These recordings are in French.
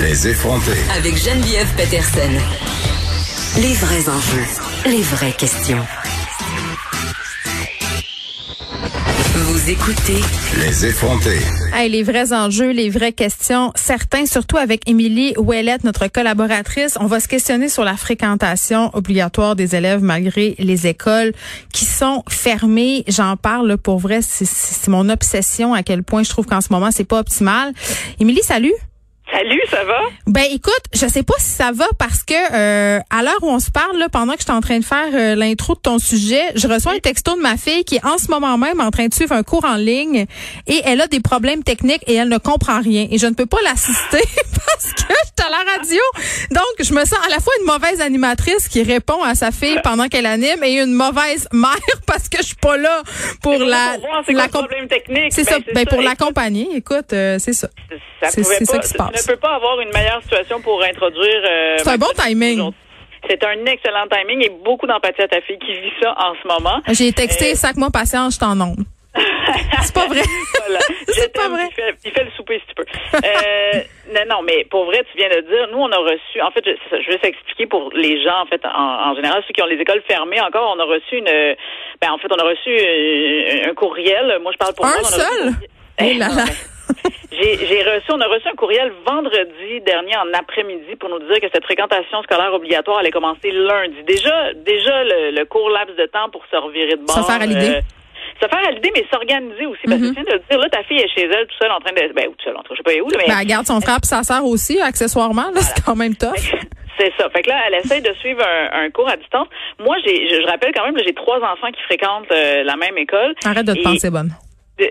Les effronter. Avec Geneviève Peterson. Les vrais enjeux, les vraies questions. Vous écoutez Les effronter. Hey, les vrais enjeux, les vraies questions, certains, surtout avec Émilie Ouellette, notre collaboratrice. On va se questionner sur la fréquentation obligatoire des élèves malgré les écoles qui sont fermées. J'en parle pour vrai, c'est mon obsession à quel point je trouve qu'en ce moment, c'est pas optimal. Émilie, salut. Salut, ça va? Ben écoute, je sais pas si ça va parce que euh, à l'heure où on se parle, là, pendant que je suis en train de faire euh, l'intro de ton sujet, je reçois un texto de ma fille qui est en ce moment même en train de suivre un cours en ligne et elle a des problèmes techniques et elle ne comprend rien et je ne peux pas l'assister parce que je suis à la radio. Donc je me sens à la fois une mauvaise animatrice qui répond à sa fille pendant qu'elle anime et une mauvaise mère parce que je suis pas là pour la la problème technique. C'est ça, ben, ben pour l'accompagner. Écoute, euh, c'est ça. C'est ça qui se passe ne peut pas avoir une meilleure situation pour introduire. Euh, c'est un bon timing. C'est un excellent timing et beaucoup d'empathie à ta fille qui vit ça en ce moment. J'ai texté, euh, sac-moi patience, je t'en nomme. c'est pas vrai. voilà. c'est pas vrai. Il fait, le souper si tu peux. Euh, non, non, mais pour vrai, tu viens de dire, nous, on a reçu, en fait, je, je vais s'expliquer pour les gens, en fait, en, général, ceux qui ont les écoles fermées encore, on a reçu une, ben, en fait, on a reçu euh, un, courriel. Moi, je parle pour un moi. seul? Eh là là. J'ai reçu, on a reçu un courriel vendredi dernier en après-midi pour nous dire que cette fréquentation scolaire obligatoire allait commencer lundi. Déjà, déjà le, court laps de temps pour se revirer de bord. Se faire à l'idée. Euh, se faire à l'idée, mais s'organiser aussi. Parce que mm-hmm. tu viens de dire, là, ta fille est chez elle, tout seule, en train de. Ben, tout seule, je sais pas où, mais. Ben, elle garde son frère et sa sœur aussi, accessoirement, là, c'est quand même tough. C'est ça. Fait que là, elle essaye de suivre un, cours à distance. Moi, j'ai, je, rappelle quand même, j'ai trois enfants qui fréquentent euh, la même école. Arrête de te penser bonne.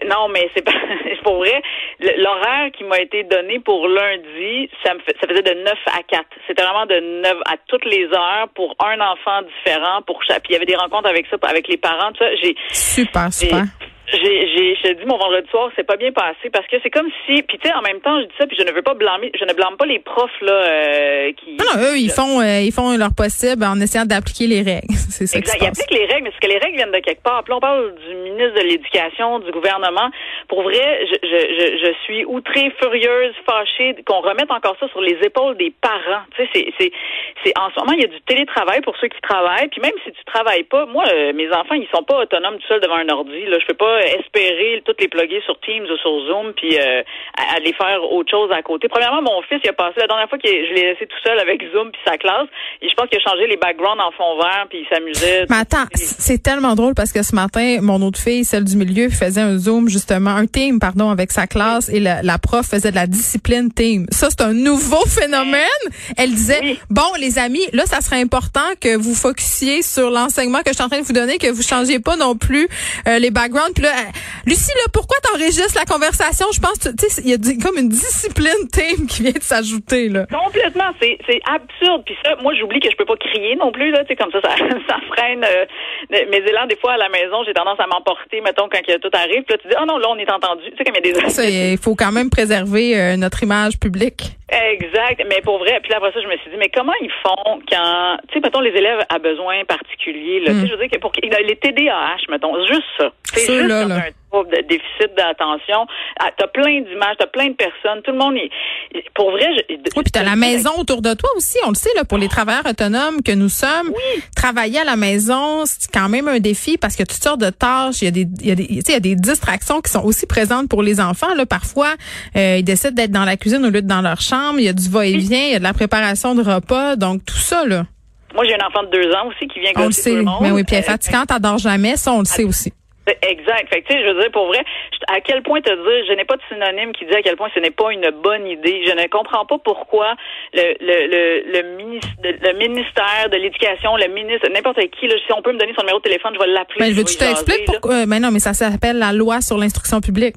Non, mais c'est pas pour vrai. L'horaire qui m'a été donné pour lundi, ça me ça faisait de 9 à 4. C'était vraiment de 9 à toutes les heures pour un enfant différent pour chaque. Puis il y avait des rencontres avec ça, avec les parents, tout ça. J'ai super super j'ai, j'ai, je te dis, mon vendredi soir, c'est pas bien passé parce que c'est comme si, puis tu sais, en même temps, je dis ça, puis je ne veux pas blâmer, je ne blâme pas les profs là euh, qui. Non, non, eux, ils font, euh, ils font leur possible en essayant d'appliquer les règles. c'est ça. Exact. Ils appliquent les règles, mais c'est que les règles viennent de quelque part. Puis on parle du ministre de l'Éducation, du gouvernement. Pour vrai, je, je, je, suis outrée, furieuse, fâchée qu'on remette encore ça sur les épaules des parents. Tu sais, c'est, c'est, c'est en ce moment, il y a du télétravail pour ceux qui travaillent. Puis même si tu travailles pas, moi, euh, mes enfants, ils sont pas autonomes tout seuls devant un ordi. Là, je peux pas espérer toutes les plugger sur Teams ou sur Zoom puis euh, aller faire autre chose à côté. Premièrement, mon fils, il a passé la dernière fois que je l'ai laissé tout seul avec Zoom puis sa classe, et je pense qu'il a changé les backgrounds en fond vert puis il s'amusait. Mais attends, c'est tellement drôle parce que ce matin, mon autre fille, celle du milieu, faisait un Zoom justement, un team pardon avec sa classe et la, prof faisait de la discipline team. Ça c'est un nouveau phénomène. Elle disait bon les amis, là ça serait important que vous focussiez sur l'enseignement que je suis en train de vous donner, que vous changiez pas non plus euh, les backgrounds. Puis là, Lucie, là, pourquoi t'enregistres la conversation? Je pense, tu sais, il y a comme une discipline thème qui vient de s'ajouter, là. Complètement. C'est, c'est absurde. Puis ça, moi, j'oublie que je peux pas crier non plus, là. Tu sais, comme ça, ça, ça freine euh, mes élans. Des fois, à la maison, j'ai tendance à m'emporter, mettons, quand tout arrive. Puis là, tu dis, oh non, là, on est entendu. Tu sais, comme il y a des... Il faut quand même préserver euh, notre image publique. Exact. Mais pour vrai, puis là, après ça, je me suis dit, mais comment ils font quand, tu sais, mettons, les élèves à besoin particuliers, là? Tu sais, hmm. je veux dire que pour les TDAH, mettons, juste ça. C'est juste là, là de déficit d'attention. Ah, t'as plein d'images, t'as plein de personnes. Tout le monde est, pour vrai. Je, oui, puis t'as la maison autour de toi aussi. On le sait là pour les travailleurs autonomes que nous sommes. Oui. Travailler à la maison, c'est quand même un défi parce que toutes sortes de tâches. Il y a des, il y a des, il y a des distractions qui sont aussi présentes pour les enfants. Là, parfois, euh, ils décident d'être dans la cuisine au lieu de dans leur chambre. Il y a du va-et-vient, il y a de la préparation de repas. Donc tout ça là. Moi, j'ai un enfant de deux ans aussi qui vient On le sait. Mais oui, puis elle est fatigante, elle jamais. Ça, on le sait aussi. Exact. Fait que, tu sais, je veux dire, pour vrai, à quel point te dire, je n'ai pas de synonyme qui dit à quel point ce n'est pas une bonne idée. Je ne comprends pas pourquoi le, le, le, le, ministre, le ministère de l'Éducation, le ministre, n'importe qui, là, si on peut me donner son numéro de téléphone, je vais l'appeler. Mais veux tu t'expliques pourquoi? Mais non, mais ça s'appelle la loi sur l'instruction publique.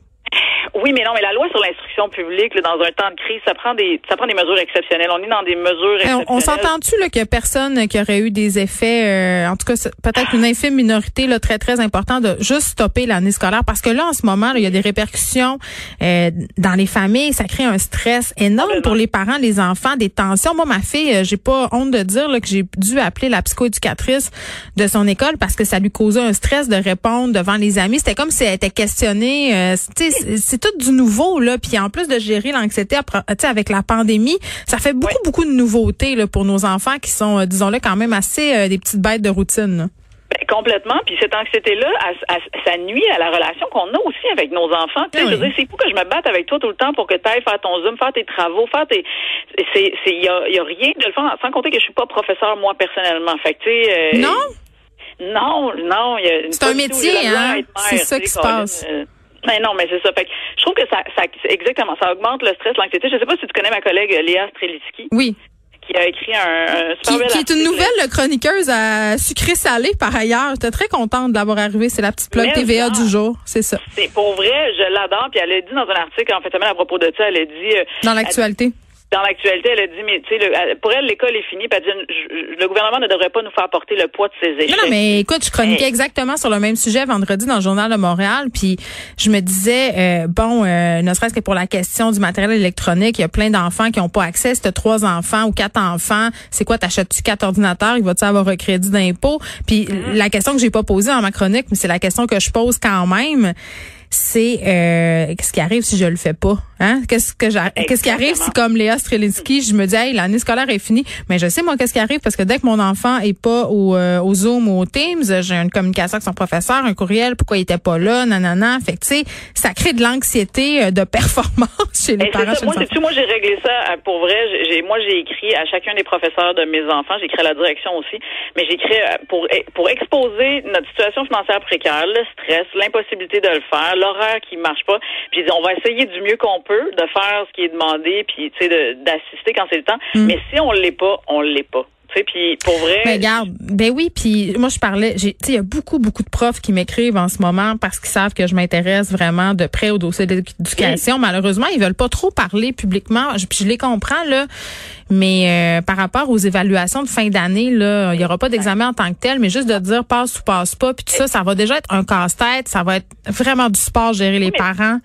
Oui, mais non, mais la loi sur l'instruction publique, là, dans un temps de crise, ça prend des, ça prend des mesures exceptionnelles. On est dans des mesures exceptionnelles. On, s'entend-tu là qu'il y a personne qui aurait eu des effets, euh, en tout cas peut-être une infime minorité là très très important de juste stopper l'année scolaire? Parce que là en ce moment il y a des répercussions euh, dans les familles, ça crée un stress énorme pour les parents, les enfants, des tensions. Moi ma fille, euh, j'ai pas honte de dire là, que j'ai dû appeler la psychoéducatrice de son école parce que ça lui causait un stress de répondre devant les amis. C'était comme si elle était questionnée. c'est tout du nouveau là, puis en plus de gérer l'anxiété avec la pandémie, ça fait beaucoup beaucoup de nouveautés là, pour nos enfants qui sont, euh, disons-le, quand même assez euh, des petites bêtes de routine. Ben, complètement. Puis cette anxiété-là, ça nuit à la relation qu'on a aussi avec nos enfants. Tu sais, Je veux dire, c'est fou que je me batte avec toi tout le temps pour que tu ailles faire ton Zoom, faire tes travaux, faire tes. C'est, il y a, y a, rien de le faire, sans compter que je suis pas professeur moi personnellement. Fait tu sais. Euh, non? Non, non. C'est un métier, hein. C'est ça qui se passe. Mais non, mais c'est ça. Fait que je trouve que ça, ça exactement, ça augmente le stress, l'anxiété. Je sais pas si tu connais ma collègue Léa Strelitzky. Oui qui a écrit un, super qui, qui est une nouvelle chroniqueuse à sucré-salé par ailleurs. J'étais très contente d'avoir arrivé. C'est la petite plug TVA du jour. C'est ça. C'est pour vrai, je l'adore. Puis elle a dit dans un article, en fait, à propos de ça, elle a dit... Euh, dans l'actualité dans l'actualité, elle a dit, mais tu sais, pour elle, l'école est finie. Puis elle dit, le gouvernement ne devrait pas nous faire porter le poids de ses échecs. Non, mais écoute, je chroniquais exactement sur le même sujet vendredi dans le journal de Montréal. Puis je me disais, euh, bon, euh, ne serait-ce que pour la question du matériel électronique, il y a plein d'enfants qui n'ont pas accès. Si tu trois enfants ou quatre enfants, c'est quoi, t'achètes-tu quatre ordinateurs? Il va-tu avoir un crédit d'impôt? Puis mm-hmm. la question que j'ai pas posée dans ma chronique, mais c'est la question que je pose quand même c'est euh, qu'est-ce qui arrive si je le fais pas hein? Qu'est-ce que qu'est-ce qui arrive si comme Léa Strelinsky je me dis hey l'année scolaire est finie. Mais je sais moi qu'est-ce qui arrive parce que dès que mon enfant est pas au, euh, au Zoom ou au Teams j'ai une communication avec son professeur un courriel pourquoi il était pas là nanana. Fait que tu sais ça crée de l'anxiété euh, de performance chez les parents moi c'est moi j'ai réglé ça pour vrai. J'ai moi j'ai écrit à chacun des professeurs de mes enfants j'ai écrit à la direction aussi mais j'ai écrit pour pour exposer notre situation financière précaire le stress l'impossibilité de le faire l'horaire qui marche pas. Puis on va essayer du mieux qu'on peut de faire ce qui est demandé, puis tu sais d'assister quand c'est le temps. Mm. Mais si on l'est pas, on l'est pas. Puis pour vrai. Mais regarde, ben oui, puis moi je parlais, tu sais, il y a beaucoup beaucoup de profs qui m'écrivent en ce moment parce qu'ils savent que je m'intéresse vraiment de près au dossier d'éducation. Malheureusement, ils veulent pas trop parler publiquement. Puis je les comprends là, mais euh, par rapport aux évaluations de fin d'année là, il y aura pas d'examen en tant que tel, mais juste de dire passe ou passe pas, puis tout ça, ça va déjà être un casse-tête, ça va être vraiment du sport gérer les parents.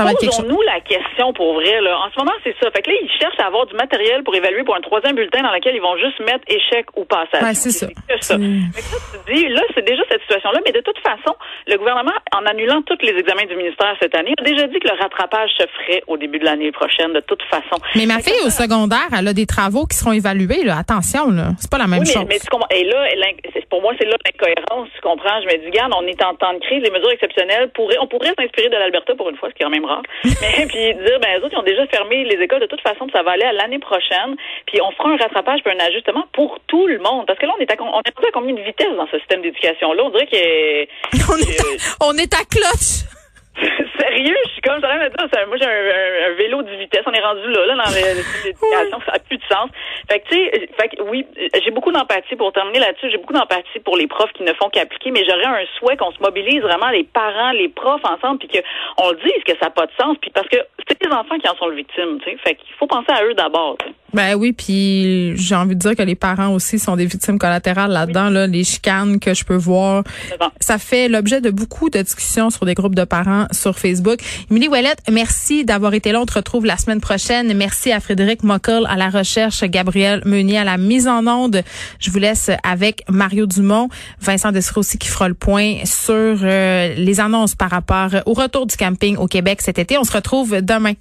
Être quelque chose. nous la question pour vrai là. En ce moment, c'est ça. Fait que là, ils cherchent à avoir du matériel pour évaluer pour un troisième bulletin dans lequel ils vont juste mettre échec ou passage. Ouais, c'est ça. ça. tu dis, là, c'est déjà cette situation-là, mais de toute façon, le gouvernement, en annulant tous les examens du ministère cette année, a déjà dit que le rattrapage se ferait au début de l'année prochaine, de toute façon. Mais ma fille au secondaire, elle a des travaux qui seront évalués, là. Attention, là. C'est pas la même chose. Mais, et là, pour moi, c'est là l'incohérence, tu comprends? Je me dis, regarde, on est en temps de crise, les mesures exceptionnelles pourraient, on pourrait s'inspirer de l'Alberta pour une fois, ce qui est quand même mais puis dire, ben, les autres, ils ont déjà fermé les écoles de toute façon, ça va aller à l'année prochaine. Puis on fera un rattrapage puis un ajustement pour tout le monde. Parce que là, on est à, on est à combien de vitesse dans ce système d'éducation-là? On dirait que... on, est à, on est à cloche! Sérieux, je suis comme ça. Moi, j'ai un, vélo de vitesse. On est rendu là, là dans l'éducation. Ça n'a plus de sens. Fait que, tu sais, fait que, oui, j'ai beaucoup d'empathie pour terminer là-dessus. J'ai beaucoup d'empathie pour les profs qui ne font qu'appliquer, mais j'aurais un souhait qu'on se mobilise vraiment les parents, les profs ensemble, puis qu'on le dise que ça n'a pas de sens. Puis parce que c'est les enfants qui en sont les victimes, tu sais. Fait qu'il faut penser à eux d'abord. Ben oui, puis j'ai envie de dire que les parents aussi sont des victimes collatérales là-dedans. Là, les chicanes que je peux voir, ça fait l'objet de beaucoup de discussions sur des groupes de parents sur Facebook. Émilie Ouellette, merci d'avoir été là. On te retrouve la semaine prochaine. Merci à Frédéric Mockel à la recherche, Gabriel Meunier à la mise en onde. Je vous laisse avec Mario Dumont, Vincent Dessereau aussi qui fera le point sur euh, les annonces par rapport au retour du camping au Québec cet été. On se retrouve demain.